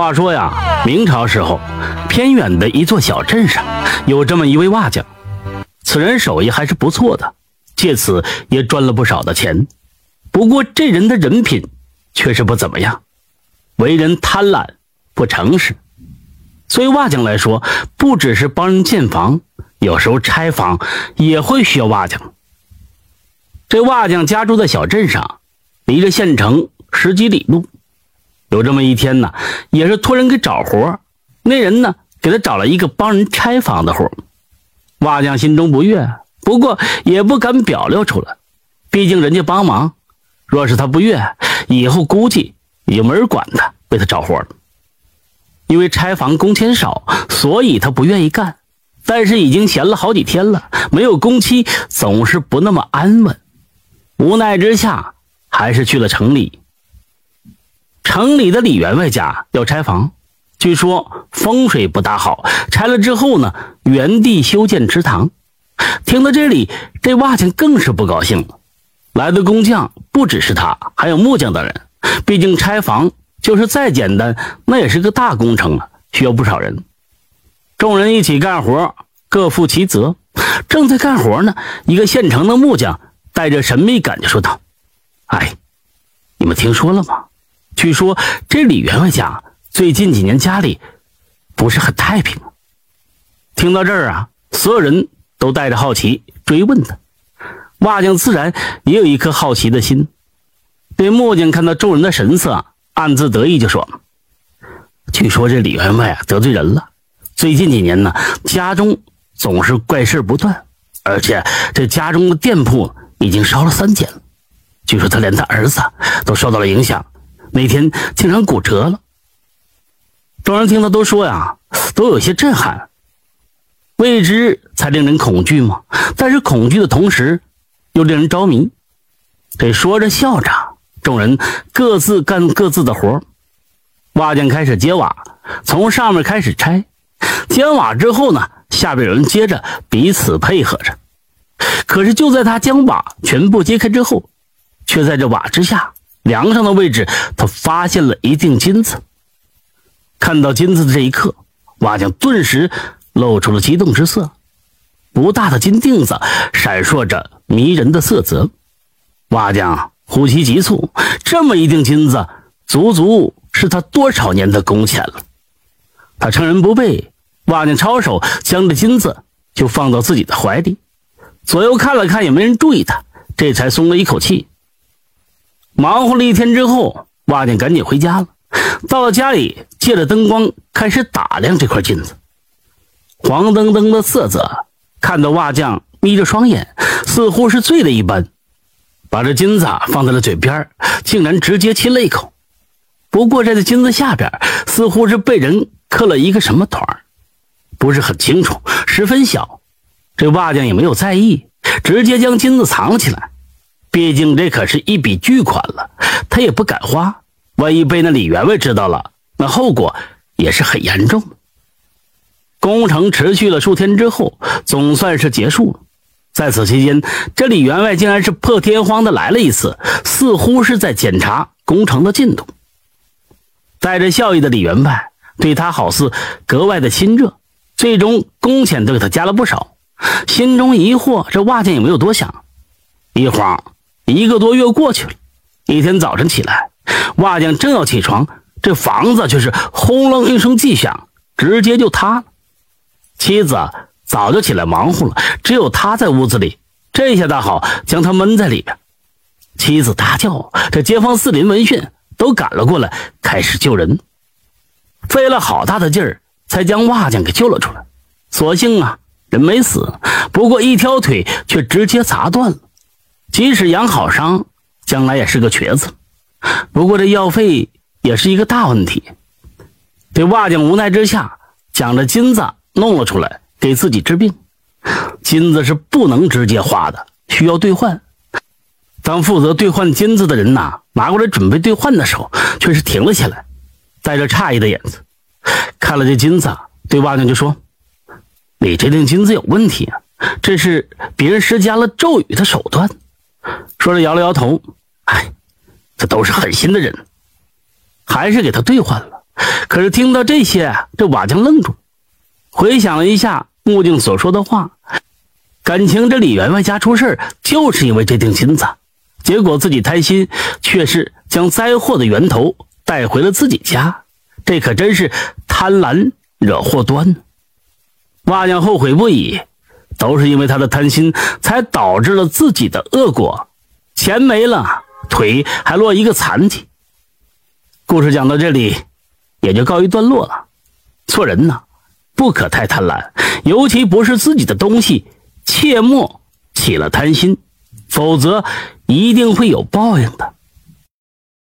话说呀，明朝时候，偏远的一座小镇上，有这么一位瓦匠，此人手艺还是不错的，借此也赚了不少的钱。不过这人的人品却是不怎么样，为人贪婪不诚实。所以瓦匠来说，不只是帮人建房，有时候拆房也会需要瓦匠。这瓦匠家住在小镇上，离着县城十几里路。有这么一天呢，也是托人给找活那人呢给他找了一个帮人拆房的活瓦匠心中不悦，不过也不敢表露出来，毕竟人家帮忙，若是他不悦，以后估计也没人管他，为他找活了。因为拆房工钱少，所以他不愿意干。但是已经闲了好几天了，没有工期，总是不那么安稳。无奈之下，还是去了城里。城里的李员外家要拆房，据说风水不大好，拆了之后呢，原地修建池塘。听到这里，这瓦匠更是不高兴了。来的工匠不只是他，还有木匠等人。毕竟拆房就是再简单，那也是个大工程啊，需要不少人。众人一起干活，各负其责。正在干活呢，一个县城的木匠带着神秘感就说道：“哎，你们听说了吗？”据说这李员外家最近几年家里不是很太平。听到这儿啊，所有人都带着好奇追问他。瓦匠自然也有一颗好奇的心。这木匠看到众人的神色，暗自得意，就说：“据说这李员外啊得罪人了，最近几年呢，家中总是怪事不断，而且这家中的店铺已经烧了三间了。据说他连他儿子都受到了影响。”那天竟然骨折了，众人听他都说呀，都有些震撼。未知才令人恐惧嘛，但是恐惧的同时，又令人着迷。这说着笑着，众人各自干各自的活瓦匠开始接瓦，从上面开始拆。接完瓦之后呢，下边有人接着，彼此配合着。可是就在他将瓦全部揭开之后，却在这瓦之下。梁上的位置，他发现了一锭金子。看到金子的这一刻，瓦匠顿时露出了激动之色。不大的金锭子闪烁着迷人的色泽，瓦匠呼吸急促。这么一锭金子，足足是他多少年的工钱了。他趁人不备，瓦匠抄手将这金子就放到自己的怀里，左右看了看，也没人注意他，这才松了一口气。忙活了一天之后，瓦匠赶紧回家了。到了家里，借着灯光开始打量这块金子。黄澄澄的色泽，看到瓦匠眯着双眼，似乎是醉了一般，把这金子放在了嘴边，竟然直接亲了一口。不过，在这金子下边，似乎是被人刻了一个什么团不是很清楚，十分小。这瓦匠也没有在意，直接将金子藏了起来。毕竟这可是一笔巨款了，他也不敢花。万一被那李员外知道了，那后果也是很严重。工程持续了数天之后，总算是结束了。在此期间，这李员外竟然是破天荒的来了一次，似乎是在检查工程的进度。带着笑意的李员外对他好似格外的亲热，最终工钱都给他加了不少。心中疑惑，这瓦匠也没有多想，一晃。一个多月过去了，一天早晨起来，瓦匠正要起床，这房子却是轰隆一声巨响，直接就塌了。妻子早就起来忙活了，只有他在屋子里，这下大好，将他闷在里边。妻子大叫，这街坊四邻闻讯都赶了过来，开始救人，费了好大的劲儿才将瓦匠给救了出来。所幸啊，人没死，不过一条腿却直接砸断了。即使养好伤，将来也是个瘸子。不过这药费也是一个大问题。这瓦匠无奈之下，将这金子弄了出来，给自己治病。金子是不能直接花的，需要兑换。当负责兑换金子的人呐，拿过来准备兑换的时候，却是停了下来，带着诧异的眼子看了这金子，对瓦匠就说：“你这锭金子有问题啊，这是别人施加了咒语的手段。”说着摇了摇头，哎，这都是狠心的人，还是给他兑换了。可是听到这些，这瓦匠愣住，回想了一下木镜所说的话，感情这李员外家出事就是因为这锭金子，结果自己贪心，却是将灾祸的源头带回了自己家，这可真是贪婪惹祸端。瓦匠后悔不已，都是因为他的贪心，才导致了自己的恶果，钱没了，腿还落一个残疾。故事讲到这里，也就告一段落了。做人呢，不可太贪婪，尤其不是自己的东西，切莫起了贪心，否则一定会有报应的。